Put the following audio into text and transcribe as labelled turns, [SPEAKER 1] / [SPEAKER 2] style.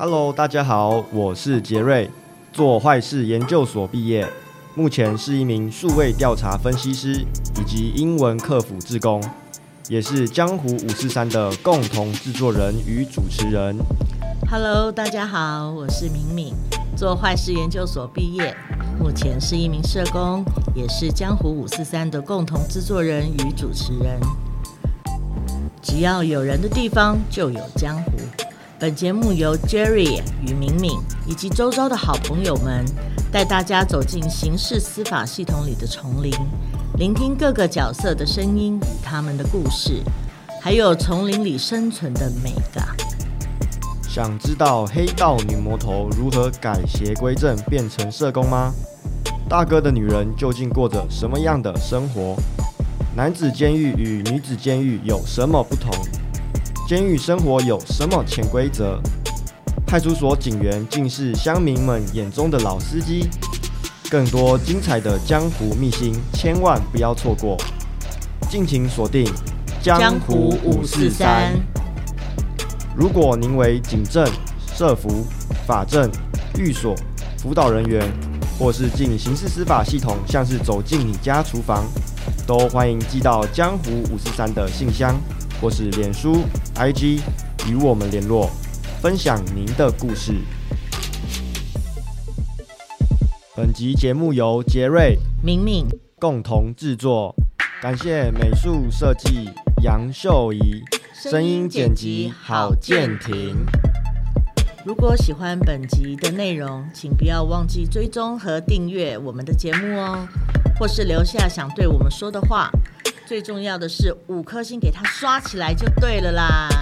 [SPEAKER 1] Hello，大家好，我是杰瑞，做坏事研究所毕业，目前是一名数位调查分析师以及英文客服志工，也是江湖五四三的共同制作人与主持人。
[SPEAKER 2] Hello，大家好，我是敏敏，做坏事研究所毕业，目前是一名社工，也是江湖五四三的共同制作人与主持人。只要有人的地方就有江湖。本节目由 Jerry 与敏敏以及周遭的好朋友们带大家走进刑事司法系统里的丛林，聆听各个角色的声音与他们的故事，还有丛林里生存的美感。
[SPEAKER 1] 想知道黑道女魔头如何改邪归正变成社工吗？大哥的女人究竟过着什么样的生活？男子监狱与女子监狱有什么不同？监狱生活有什么潜规则？派出所警员竟是乡民们眼中的老司机。更多精彩的江湖秘辛，千万不要错过。敬请锁定江湖五四三。如果您为警政、社福、法政、寓所、辅导人员，或是进刑事司法系统，像是走进你家厨房，都欢迎寄到江湖五四三的信箱，或是脸书、IG 与我们联络，分享您的故事。本集节目由杰瑞、
[SPEAKER 2] 敏敏
[SPEAKER 1] 共同制作，感谢美术设计杨秀仪。声音剪辑郝建廷。
[SPEAKER 2] 如果喜欢本集的内容，请不要忘记追踪和订阅我们的节目哦，或是留下想对我们说的话。最重要的是五颗星给他刷起来就对了啦。